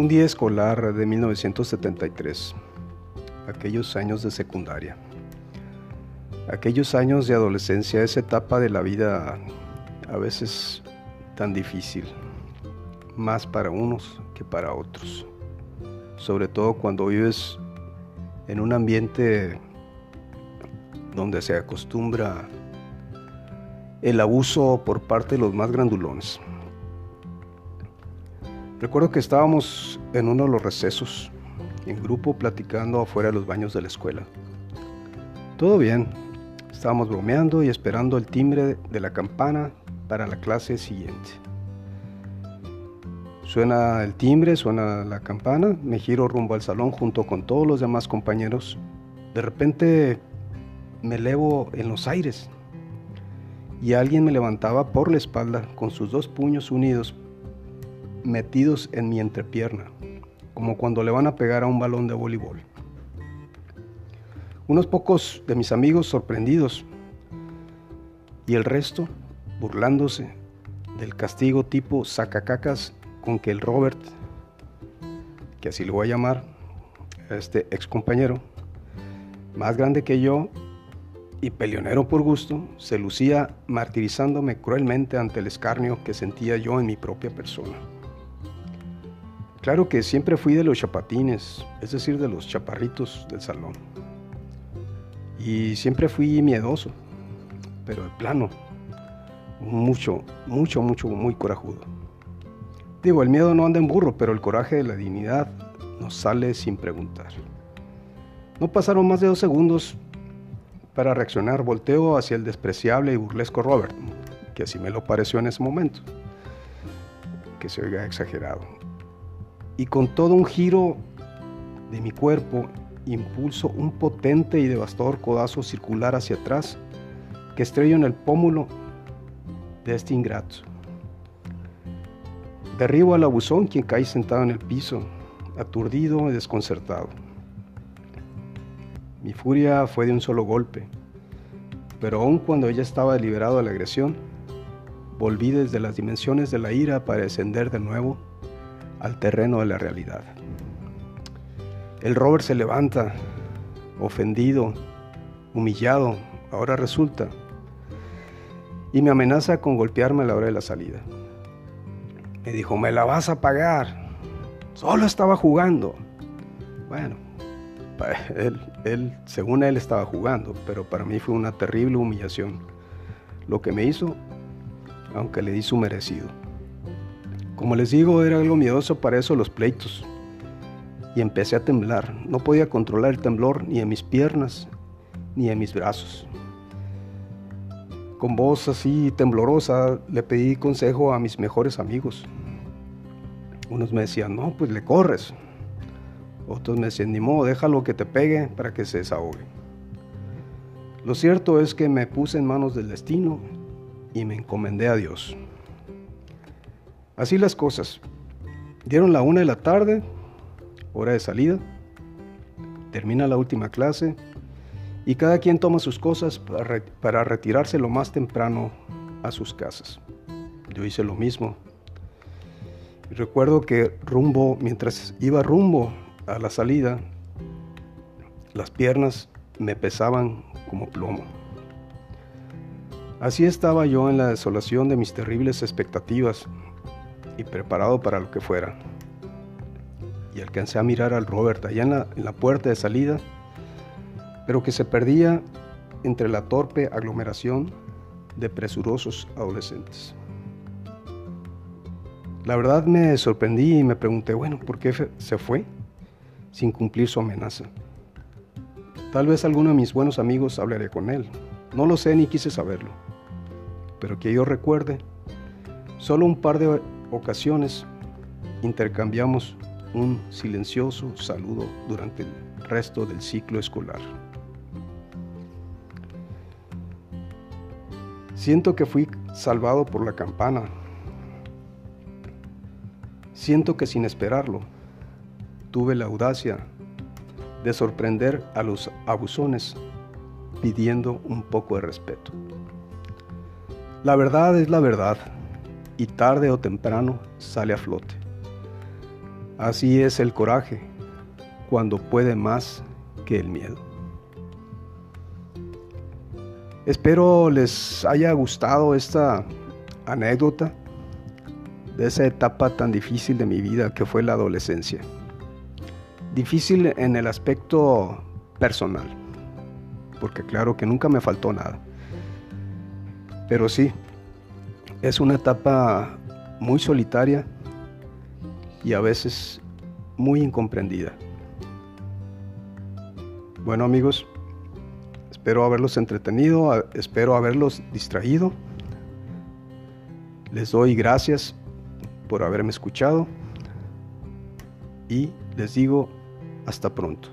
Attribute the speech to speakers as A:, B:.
A: Un día escolar de 1973, aquellos años de secundaria, aquellos años de adolescencia, esa etapa de la vida a veces tan difícil, más para unos que para otros, sobre todo cuando vives en un ambiente donde se acostumbra el abuso por parte de los más grandulones. Recuerdo que estábamos en uno de los recesos, en grupo, platicando afuera de los baños de la escuela. Todo bien, estábamos bromeando y esperando el timbre de la campana para la clase siguiente. Suena el timbre, suena la campana, me giro rumbo al salón junto con todos los demás compañeros. De repente me elevo en los aires y alguien me levantaba por la espalda con sus dos puños unidos metidos en mi entrepierna, como cuando le van a pegar a un balón de voleibol. Unos pocos de mis amigos sorprendidos y el resto burlándose del castigo tipo sacacacas con que el Robert, que así lo voy a llamar, este ex compañero, más grande que yo y peleonero por gusto, se lucía martirizándome cruelmente ante el escarnio que sentía yo en mi propia persona. Claro que siempre fui de los chapatines, es decir, de los chaparritos del salón. Y siempre fui miedoso, pero de plano, mucho, mucho, mucho, muy corajudo. Digo, el miedo no anda en burro, pero el coraje de la dignidad nos sale sin preguntar. No pasaron más de dos segundos para reaccionar. Volteo hacia el despreciable y burlesco Robert, que así me lo pareció en ese momento. Que se oiga exagerado y con todo un giro de mi cuerpo impulso un potente y devastador codazo circular hacia atrás que estrello en el pómulo de este ingrato. Derribo al abusón quien cae sentado en el piso, aturdido y desconcertado. Mi furia fue de un solo golpe, pero aun cuando ella estaba deliberado de la agresión, volví desde las dimensiones de la ira para descender de nuevo al terreno de la realidad. El Robert se levanta, ofendido, humillado, ahora resulta, y me amenaza con golpearme a la hora de la salida. Me dijo, me la vas a pagar. Solo estaba jugando. Bueno, él, él, según él estaba jugando, pero para mí fue una terrible humillación. Lo que me hizo, aunque le di su merecido. Como les digo, era algo miedoso para eso los pleitos. Y empecé a temblar. No podía controlar el temblor ni en mis piernas ni en mis brazos. Con voz así temblorosa le pedí consejo a mis mejores amigos. Unos me decían, no, pues le corres. Otros me decían, ni modo, déjalo que te pegue para que se desahogue. Lo cierto es que me puse en manos del destino y me encomendé a Dios. Así las cosas. Dieron la una de la tarde, hora de salida. Termina la última clase y cada quien toma sus cosas para, retirarse lo más temprano a sus casas. Yo hice lo mismo. Recuerdo que rumbo, mientras iba rumbo a la salida, las piernas me pesaban como plomo. Así estaba yo en la desolación de mis terribles expectativas preparado para lo que fuera. Y alcancé a mirar al Robert allá en la, en la puerta de salida, pero que se perdía entre la torpe aglomeración de presurosos adolescentes. La verdad me sorprendí y me pregunté, bueno, ¿por qué se fue sin cumplir su amenaza? Tal vez alguno de mis buenos amigos hablaría con él. No lo sé ni quise saberlo. Pero que yo recuerde, solo un par de ocasiones intercambiamos un silencioso saludo durante el resto del ciclo escolar. Siento que fui salvado por la campana. Siento que sin esperarlo, tuve la audacia de sorprender a los abusones pidiendo un poco de respeto. La verdad es la verdad y tarde o temprano sale a flote. Así es el coraje, cuando puede más que el miedo. Espero les haya gustado esta anécdota de esa etapa tan difícil de mi vida que fue la adolescencia. Difícil en el aspecto personal, porque claro que nunca me faltó nada. Pero sí, es una etapa muy solitaria y a veces muy incomprendida. Bueno amigos, espero haberlos entretenido, espero haberlos distraído. Les doy gracias por haberme escuchado y les digo hasta pronto.